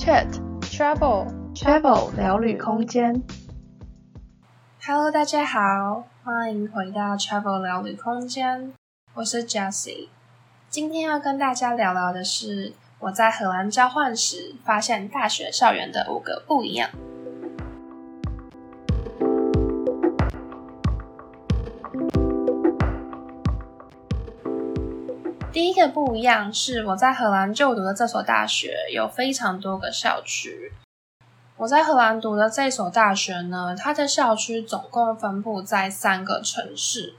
Chat Travel Travel 聊旅空间。Hello，大家好，欢迎回到 Travel 聊旅空间，我是 Jessie。今天要跟大家聊聊的是我在荷兰交换时发现大学校园的五个不一样。一个不一样是我在荷兰就读的这所大学有非常多个校区。我在荷兰读的这所大学呢，它的校区总共分布在三个城市。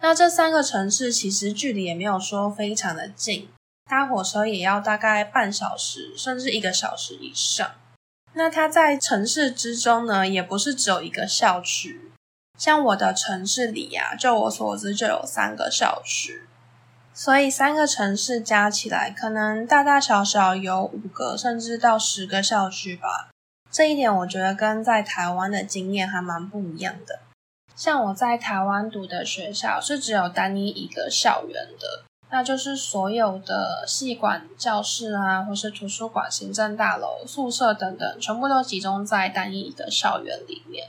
那这三个城市其实距离也没有说非常的近，搭火车也要大概半小时甚至一个小时以上。那它在城市之中呢，也不是只有一个校区，像我的城市里呀、就我所知就有三个校区。所以三个城市加起来，可能大大小小有五个，甚至到十个校区吧。这一点我觉得跟在台湾的经验还蛮不一样的。像我在台湾读的学校是只有单一一个校园的，那就是所有的系馆、教室啊，或是图书馆、行政大楼、宿舍等等，全部都集中在单一一个校园里面。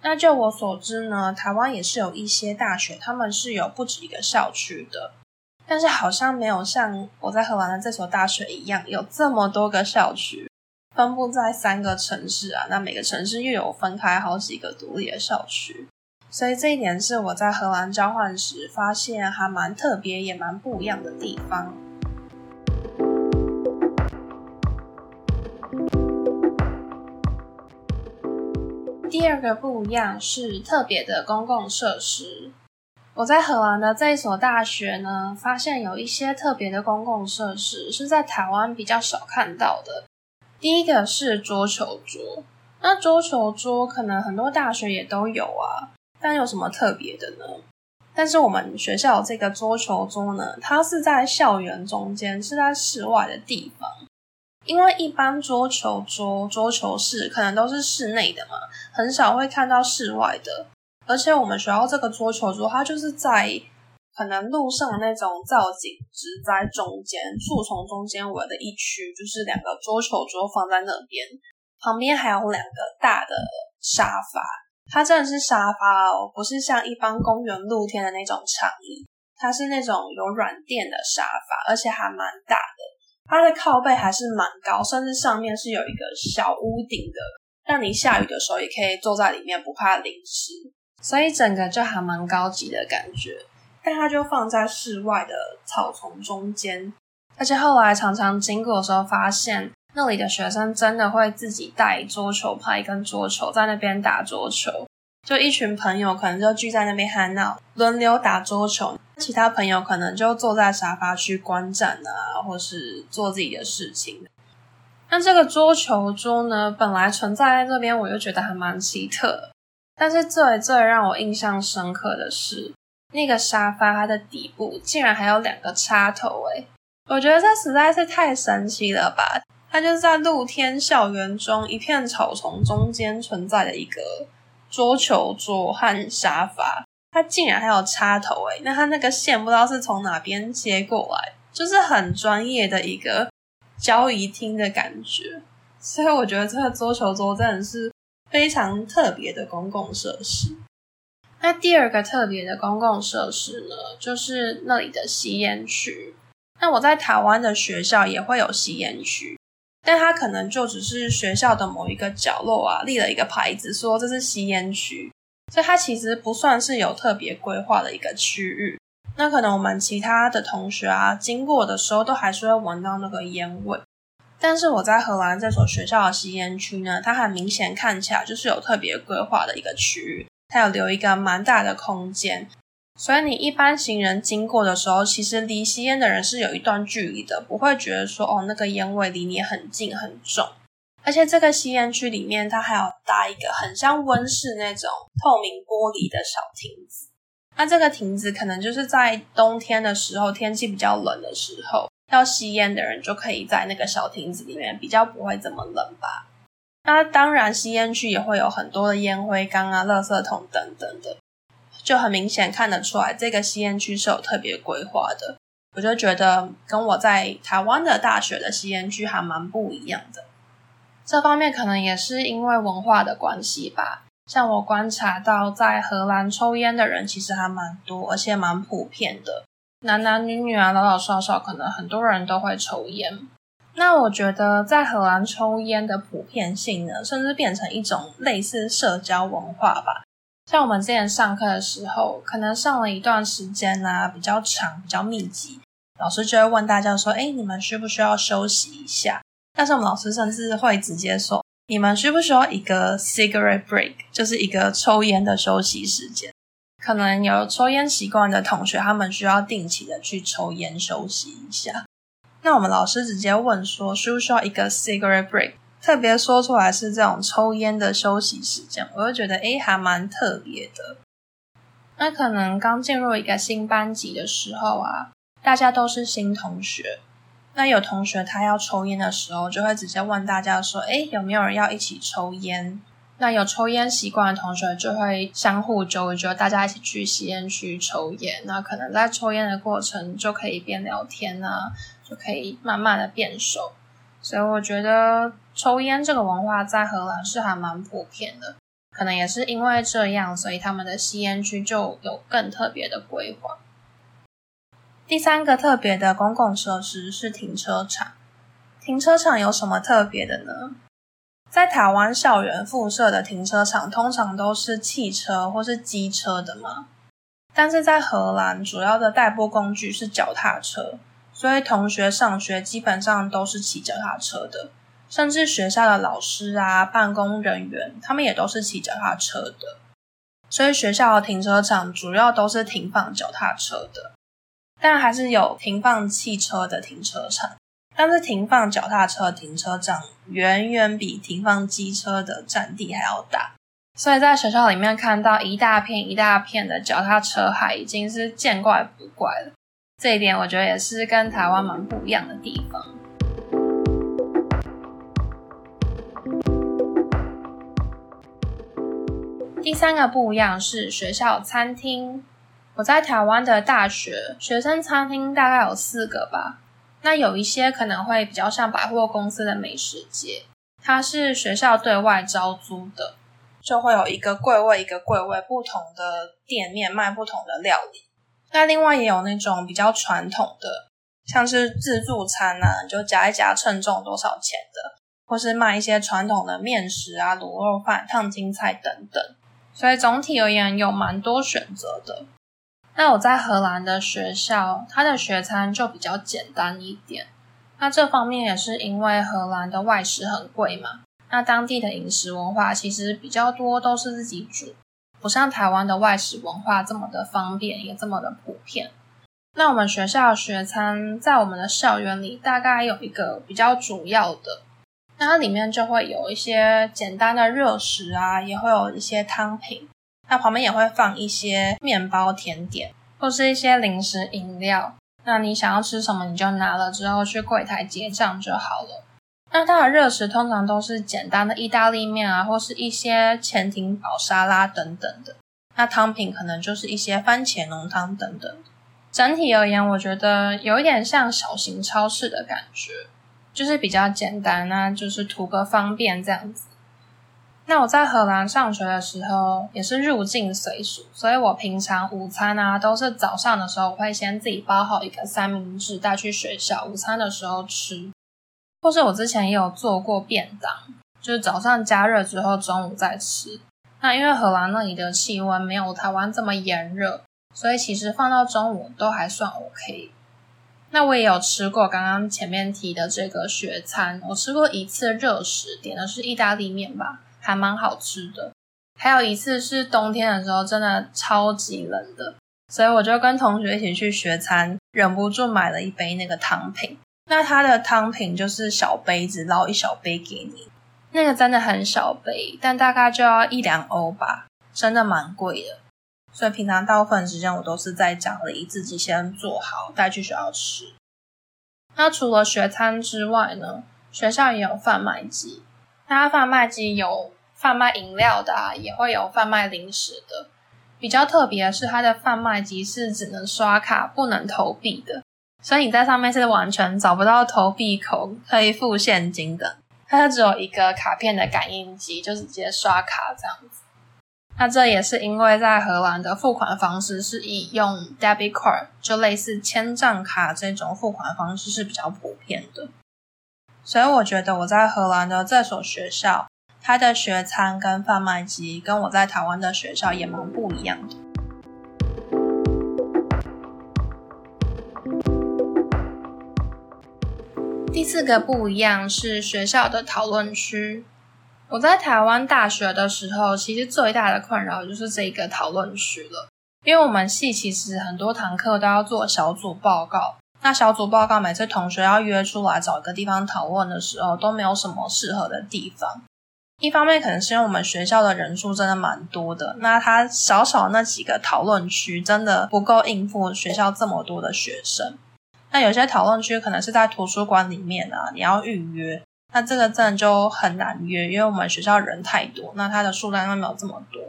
那就我所知呢，台湾也是有一些大学，他们是有不止一个校区的。但是好像没有像我在荷兰的这所大学一样，有这么多个校区分布在三个城市啊。那每个城市又有分开好几个独立的校区，所以这一点是我在荷兰交换时发现还蛮特别也蛮不一样的地方。第二个不一样是特别的公共设施。我在荷兰的这一所大学呢，发现有一些特别的公共设施是在台湾比较少看到的。第一个是桌球桌，那桌球桌可能很多大学也都有啊，但有什么特别的呢？但是我们学校这个桌球桌呢，它是在校园中间，是在室外的地方。因为一般桌球桌、桌球室可能都是室内的嘛，很少会看到室外的。而且我们学校这个桌球桌，它就是在可能路上那种造景植在中间树丛中间围的一区，就是两个桌球桌放在那边，旁边还有两个大的沙发。它真的是沙发哦，不是像一般公园露天的那种长椅，它是那种有软垫的沙发，而且还蛮大的。它的靠背还是蛮高，甚至上面是有一个小屋顶的，让你下雨的时候也可以坐在里面，不怕淋湿。所以整个就还蛮高级的感觉，但它就放在室外的草丛中间，而且后来常常经过的时候，发现那里的学生真的会自己带桌球拍跟桌球在那边打桌球，就一群朋友可能就聚在那边喊闹，轮流打桌球，其他朋友可能就坐在沙发区观战啊，或是做自己的事情。那这个桌球桌呢，本来存在在这边，我就觉得还蛮奇特。但是最最让我印象深刻的是，那个沙发它的底部竟然还有两个插头诶，我觉得这实在是太神奇了吧！它就是在露天校园中一片草丛中间存在的一个桌球桌和沙发，它竟然还有插头诶，那它那个线不知道是从哪边接过来，就是很专业的一个交谊厅的感觉，所以我觉得这个桌球桌真的是。非常特别的公共设施。那第二个特别的公共设施呢，就是那里的吸烟区。那我在台湾的学校也会有吸烟区，但它可能就只是学校的某一个角落啊，立了一个牌子说这是吸烟区，所以它其实不算是有特别规划的一个区域。那可能我们其他的同学啊，经过的时候都还是会闻到那个烟味。但是我在荷兰这所学校的吸烟区呢，它很明显看起来就是有特别规划的一个区域，它有留一个蛮大的空间，所以你一般行人经过的时候，其实离吸烟的人是有一段距离的，不会觉得说哦那个烟味离你很近很重。而且这个吸烟区里面，它还有搭一个很像温室那种透明玻璃的小亭子，那这个亭子可能就是在冬天的时候，天气比较冷的时候。要吸烟的人就可以在那个小亭子里面，比较不会这么冷吧。那当然，吸烟区也会有很多的烟灰缸啊、垃圾桶等等的，就很明显看得出来，这个吸烟区是有特别规划的。我就觉得跟我在台湾的大学的吸烟区还蛮不一样的。这方面可能也是因为文化的关系吧。像我观察到，在荷兰抽烟的人其实还蛮多，而且蛮普遍的，男男女女啊，老老少少，可能很多人都会抽烟。那我觉得在荷兰抽烟的普遍性呢，甚至变成一种类似社交文化吧。像我们之前上课的时候，可能上了一段时间啊，比较长、比较密集，老师就会问大家说：“诶，你们需不需要休息一下？”但是我们老师甚至会直接说。你们需不需要一个 cigarette break，就是一个抽烟的休息时间？可能有抽烟习惯的同学，他们需要定期的去抽烟休息一下。那我们老师直接问说，需不需要一个 cigarette break？特别说出来是这种抽烟的休息时间，我就觉得诶，还蛮特别的。那可能刚进入一个新班级的时候啊，大家都是新同学。那有同学他要抽烟的时候，就会直接问大家说：“诶，有没有人要一起抽烟？”那有抽烟习惯的同学就会相互揪一揪，大家一起去吸烟区抽烟。那可能在抽烟的过程就可以边聊天啊，就可以慢慢的变熟。所以我觉得抽烟这个文化在荷兰是还蛮普遍的，可能也是因为这样，所以他们的吸烟区就有更特别的规划。第三个特别的公共设施是停车场。停车场有什么特别的呢？在台湾校园附设的停车场通常都是汽车或是机车的嘛，但是在荷兰主要的代步工具是脚踏车，所以同学上学基本上都是骑脚踏车的，甚至学校的老师啊、办公人员他们也都是骑脚踏车的，所以学校的停车场主要都是停放脚踏车的。但还是有停放汽车的停车场，但是停放脚踏车停车场远远比停放机车的占地还要大，所以在学校里面看到一大片一大片的脚踏车，海已经是见怪不怪了。这一点我觉得也是跟台湾蛮不一样的地方。第三个不一样是学校餐厅。我在台湾的大学学生餐厅大概有四个吧，那有一些可能会比较像百货公司的美食街，它是学校对外招租的，就会有一个柜位一个柜位不同的店面卖不同的料理。那另外也有那种比较传统的，像是自助餐啊，就夹一夹称重多少钱的，或是卖一些传统的面食啊、卤肉饭、烫青菜等等。所以总体而言有蛮多选择的。那我在荷兰的学校，它的学餐就比较简单一点。那这方面也是因为荷兰的外食很贵嘛。那当地的饮食文化其实比较多都是自己煮，不像台湾的外食文化这么的方便，也这么的普遍。那我们学校的学餐在我们的校园里大概有一个比较主要的，那它里面就会有一些简单的热食啊，也会有一些汤品。那旁边也会放一些面包、甜点，或是一些零食、饮料。那你想要吃什么，你就拿了之后去柜台结账就好了。那它的热食通常都是简单的意大利面啊，或是一些潜艇堡沙拉等等的。那汤品可能就是一些番茄浓汤等等。整体而言，我觉得有一点像小型超市的感觉，就是比较简单，那就是图个方便这样子。那我在荷兰上学的时候也是入境随俗，所以我平常午餐啊都是早上的时候我会先自己包好一个三明治带去学校，午餐的时候吃。或是我之前也有做过便当，就是早上加热之后中午再吃。那因为荷兰那里的气温没有台湾这么炎热，所以其实放到中午都还算 OK。那我也有吃过刚刚前面提的这个学餐，我吃过一次热食，点的是意大利面吧。还蛮好吃的，还有一次是冬天的时候，真的超级冷的，所以我就跟同学一起去学餐，忍不住买了一杯那个汤品。那它的汤品就是小杯子，捞一小杯给你，那个真的很小杯，但大概就要一两欧吧，真的蛮贵的。所以平常大部分时间我都是在家里自己先做好，带去学校吃。那除了学餐之外呢，学校也有贩卖机。它贩卖机有贩卖饮料的啊，也会有贩卖零食的。比较特别的是，它的贩卖机是只能刷卡，不能投币的，所以你在上面是完全找不到投币口可以付现金的，它只有一个卡片的感应机，就是直接刷卡这样子。那这也是因为在荷兰的付款方式是以用 debit card，就类似千账卡这种付款方式是比较普遍的。所以我觉得我在荷兰的这所学校，它的学餐跟贩卖机跟我在台湾的学校也蛮不一样的。第四个不一样是学校的讨论区。我在台湾大学的时候，其实最大的困扰就是这个讨论区了，因为我们系其实很多堂课都要做小组报告。那小组报告每次同学要约出来找一个地方讨论的时候，都没有什么适合的地方。一方面可能是因为我们学校的人数真的蛮多的，那他少少那几个讨论区真的不够应付学校这么多的学生。那有些讨论区可能是在图书馆里面啊，你要预约，那这个真的就很难约，因为我们学校人太多，那它的数量又没有这么多。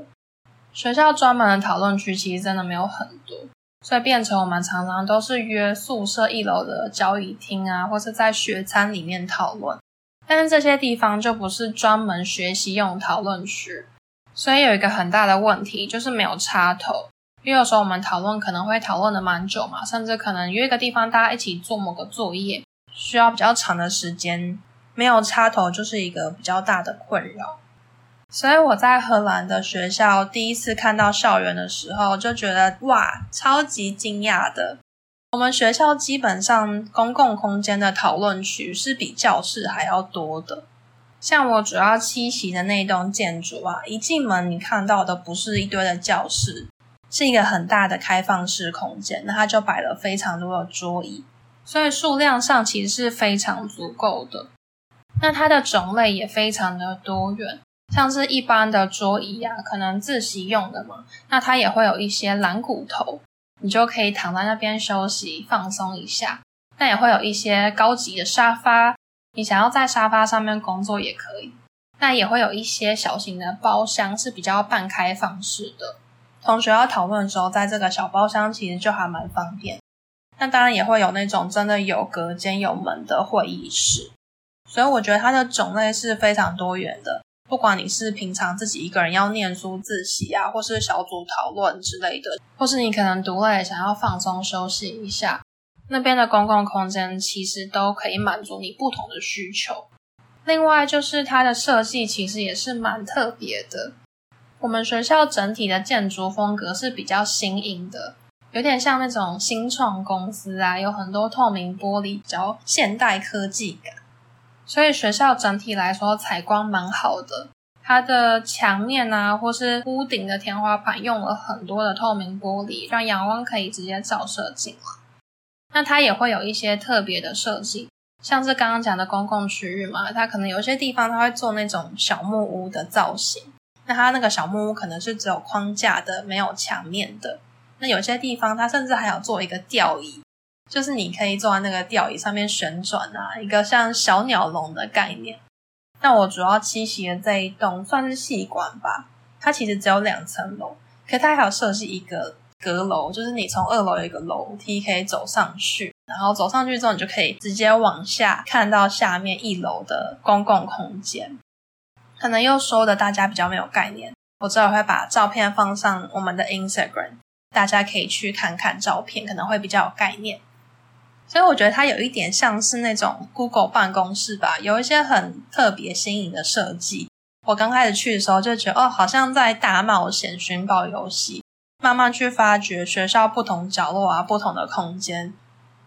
学校专门的讨论区其实真的没有很多。所以变成我们常常都是约宿舍一楼的交谊厅啊，或是在学餐里面讨论。但是这些地方就不是专门学习用讨论区，所以有一个很大的问题就是没有插头。因为有时候我们讨论可能会讨论的蛮久嘛，甚至可能约一个地方大家一起做某个作业，需要比较长的时间，没有插头就是一个比较大的困扰。所以我在荷兰的学校第一次看到校园的时候，就觉得哇，超级惊讶的。我们学校基本上公共空间的讨论区是比教室还要多的。像我主要栖息的那栋建筑啊，一进门你看到的不是一堆的教室，是一个很大的开放式空间。那它就摆了非常多的桌椅，所以数量上其实是非常足够的。那它的种类也非常的多元。像是一般的桌椅啊，可能自习用的嘛，那它也会有一些懒骨头，你就可以躺在那边休息放松一下。那也会有一些高级的沙发，你想要在沙发上面工作也可以。那也会有一些小型的包厢是比较半开放式的，同学要讨论的时候，在这个小包厢其实就还蛮方便。那当然也会有那种真的有隔间有门的会议室，所以我觉得它的种类是非常多元的。不管你是平常自己一个人要念书自习啊，或是小组讨论之类的，或是你可能读累想要放松休息一下，那边的公共空间其实都可以满足你不同的需求。另外就是它的设计其实也是蛮特别的。我们学校整体的建筑风格是比较新颖的，有点像那种新创公司啊，有很多透明玻璃，比较现代科技感。所以学校整体来说采光蛮好的，它的墙面啊，或是屋顶的天花板用了很多的透明玻璃，让阳光可以直接照射进来。那它也会有一些特别的设计，像是刚刚讲的公共区域嘛，它可能有些地方它会做那种小木屋的造型，那它那个小木屋可能是只有框架的，没有墙面的。那有些地方它甚至还有做一个吊椅。就是你可以坐在那个吊椅上面旋转啊，一个像小鸟笼的概念。那我主要栖息的这一栋算是系馆吧，它其实只有两层楼，可它还有设计一个阁楼，就是你从二楼有一个楼梯可以走上去，然后走上去之后你就可以直接往下看到下面一楼的公共空间。可能又说的大家比较没有概念，我之后会把照片放上我们的 Instagram，大家可以去看看照片，可能会比较有概念。所以我觉得它有一点像是那种 Google 办公室吧，有一些很特别新颖的设计。我刚开始去的时候就觉得，哦，好像在大冒险寻宝游戏，慢慢去发掘学校不同角落啊，不同的空间。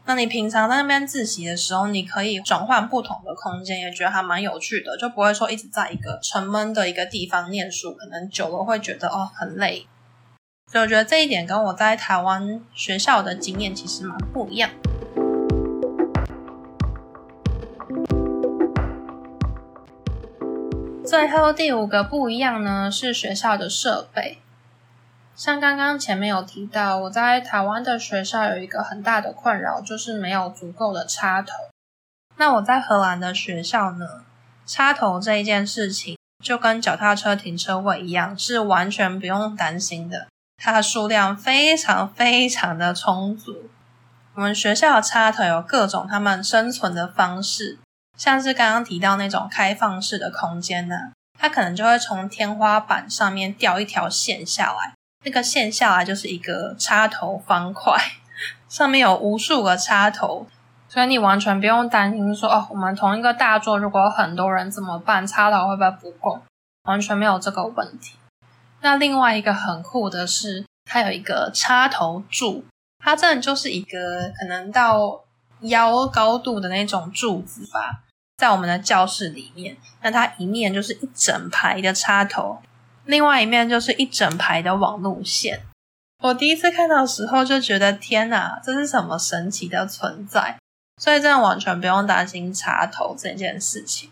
那你平常在那边自习的时候，你可以转换不同的空间，也觉得还蛮有趣的，就不会说一直在一个沉闷的一个地方念书，可能久了会觉得哦很累。所以我觉得这一点跟我在台湾学校的经验其实蛮不一样。最后第五个不一样呢，是学校的设备。像刚刚前面有提到，我在台湾的学校有一个很大的困扰，就是没有足够的插头。那我在荷兰的学校呢，插头这一件事情就跟脚踏车停车位一样，是完全不用担心的。它的数量非常非常的充足。我们学校的插头有各种他们生存的方式。像是刚刚提到那种开放式的空间呢，它可能就会从天花板上面掉一条线下来，那个线下来就是一个插头方块，上面有无数个插头，所以你完全不用担心说哦，我们同一个大桌如果有很多人怎么办？插头会不会不够？完全没有这个问题。那另外一个很酷的是，它有一个插头柱，它真的就是一个可能到腰高度的那种柱子吧，在我们的教室里面。那它一面就是一整排的插头，另外一面就是一整排的网路线。我第一次看到时候就觉得天哪，这是什么神奇的存在？所以真的完全不用担心插头这件事情。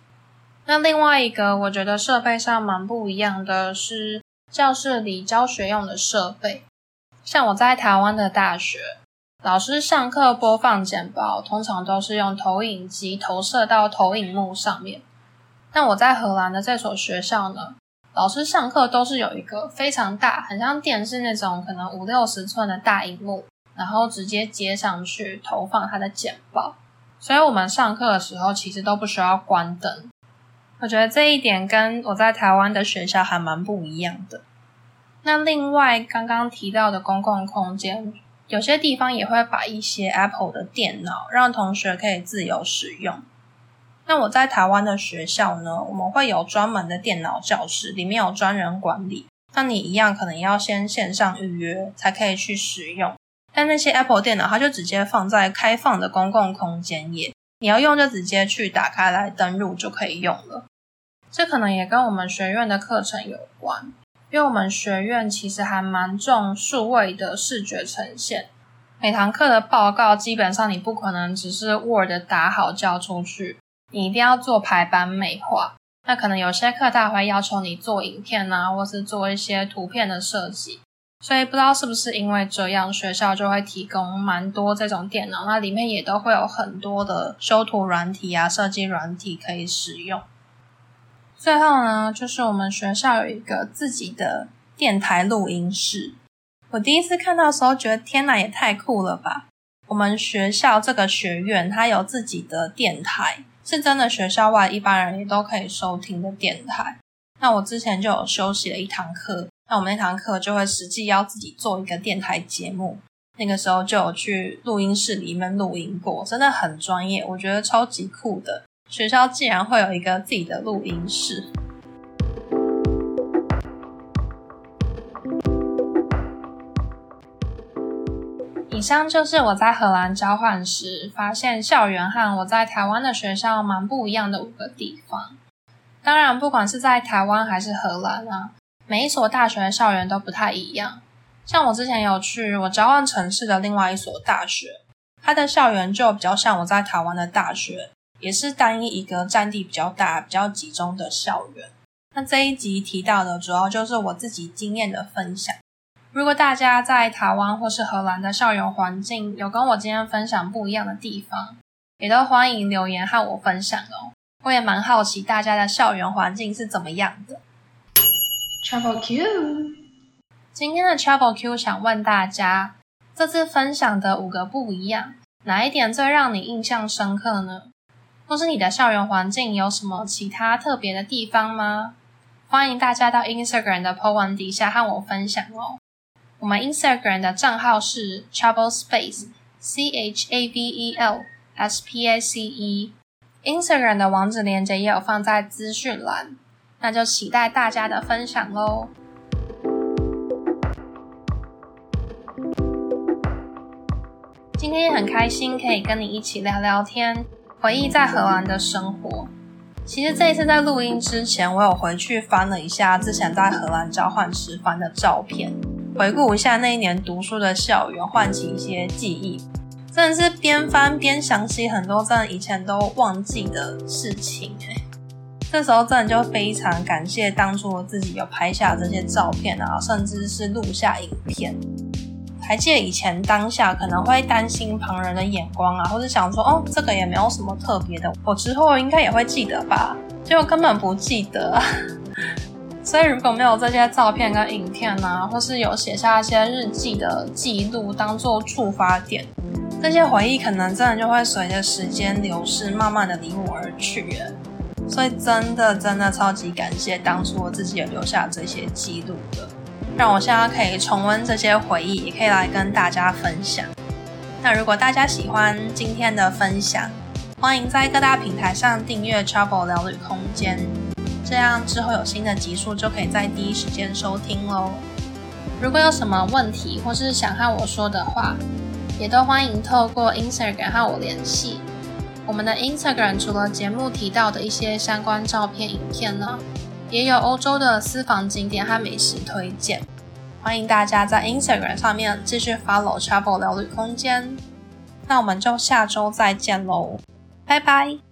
那另外一个我觉得设备上蛮不一样的是。教室里教学用的设备，像我在台湾的大学，老师上课播放简报，通常都是用投影机投射到投影幕上面。但我在荷兰的这所学校呢，老师上课都是有一个非常大，很像电视那种可能五六十寸的大荧幕，然后直接接上去投放他的简报。所以我们上课的时候其实都不需要关灯。我觉得这一点跟我在台湾的学校还蛮不一样的。那另外刚刚提到的公共空间，有些地方也会把一些 Apple 的电脑让同学可以自由使用。那我在台湾的学校呢，我们会有专门的电脑教室，里面有专人管理。那你一样可能要先线上预约才可以去使用。但那些 Apple 电脑，它就直接放在开放的公共空间也，你要用就直接去打开来登录就可以用了。这可能也跟我们学院的课程有关，因为我们学院其实还蛮重数位的视觉呈现。每堂课的报告基本上你不可能只是 Word 打好交出去，你一定要做排版美化。那可能有些课他会要求你做影片啊，或是做一些图片的设计。所以不知道是不是因为这样，学校就会提供蛮多这种电脑，那里面也都会有很多的修图软体啊、设计软体可以使用。最后呢，就是我们学校有一个自己的电台录音室。我第一次看到时候，觉得天哪，也太酷了吧！我们学校这个学院，它有自己的电台，是真的学校外一般人也都可以收听的电台。那我之前就有休息了一堂课，那我们那堂课就会实际要自己做一个电台节目。那个时候就有去录音室里面录音过，真的很专业，我觉得超级酷的。学校竟然会有一个自己的录音室。以上就是我在荷兰交换时发现校园和我在台湾的学校蛮不一样的五个地方。当然，不管是在台湾还是荷兰啊，每一所大学的校园都不太一样。像我之前有去我交换城市的另外一所大学，它的校园就比较像我在台湾的大学。也是单一一个占地比较大、比较集中的校园。那这一集提到的主要就是我自己经验的分享。如果大家在台湾或是荷兰的校园环境有跟我今天分享不一样的地方，也都欢迎留言和我分享哦。我也蛮好奇大家的校园环境是怎么样的。Travel Q，今天的 Travel Q 想问大家，这次分享的五个不一样，哪一点最让你印象深刻呢？或是你的校园环境有什么其他特别的地方吗？欢迎大家到 Instagram 的 po 文底下和我分享哦。我们 Instagram 的账号是 Travel Space，C H A V E L S P A C E。Instagram 的网址链接也有放在资讯栏，那就期待大家的分享喽。今天很开心可以跟你一起聊聊天。回忆在荷兰的生活。其实这一次在录音之前，我有回去翻了一下之前在荷兰交换时翻的照片，回顾一下那一年读书的校园，唤起一些记忆。真的是边翻边想起很多真的以前都忘记的事情哎。这时候真的就非常感谢当初自己有拍下这些照片啊，甚至是录下影片。还记得以前当下可能会担心旁人的眼光啊，或者想说哦，这个也没有什么特别的，我之后应该也会记得吧？结果根本不记得。所以如果没有这些照片跟影片啊，或是有写下一些日记的记录当做触发点，这些回忆可能真的就会随着时间流逝，慢慢的离我而去。所以真的真的超级感谢当初我自己有留下这些记录的，让我现在可以重温这些回忆，也可以来跟大家分享。那如果大家喜欢今天的分享，欢迎在各大平台上订阅 Travel 聊旅空间，这样之后有新的集数就可以在第一时间收听喽。如果有什么问题或是想和我说的话，也都欢迎透过 Instagram 和我联系。我们的 Instagram 除了节目提到的一些相关照片、影片呢，也有欧洲的私房景点和美食推荐。欢迎大家在 Instagram 上面继续 follow Travel 聊旅空间。那我们就下周再见喽，拜拜。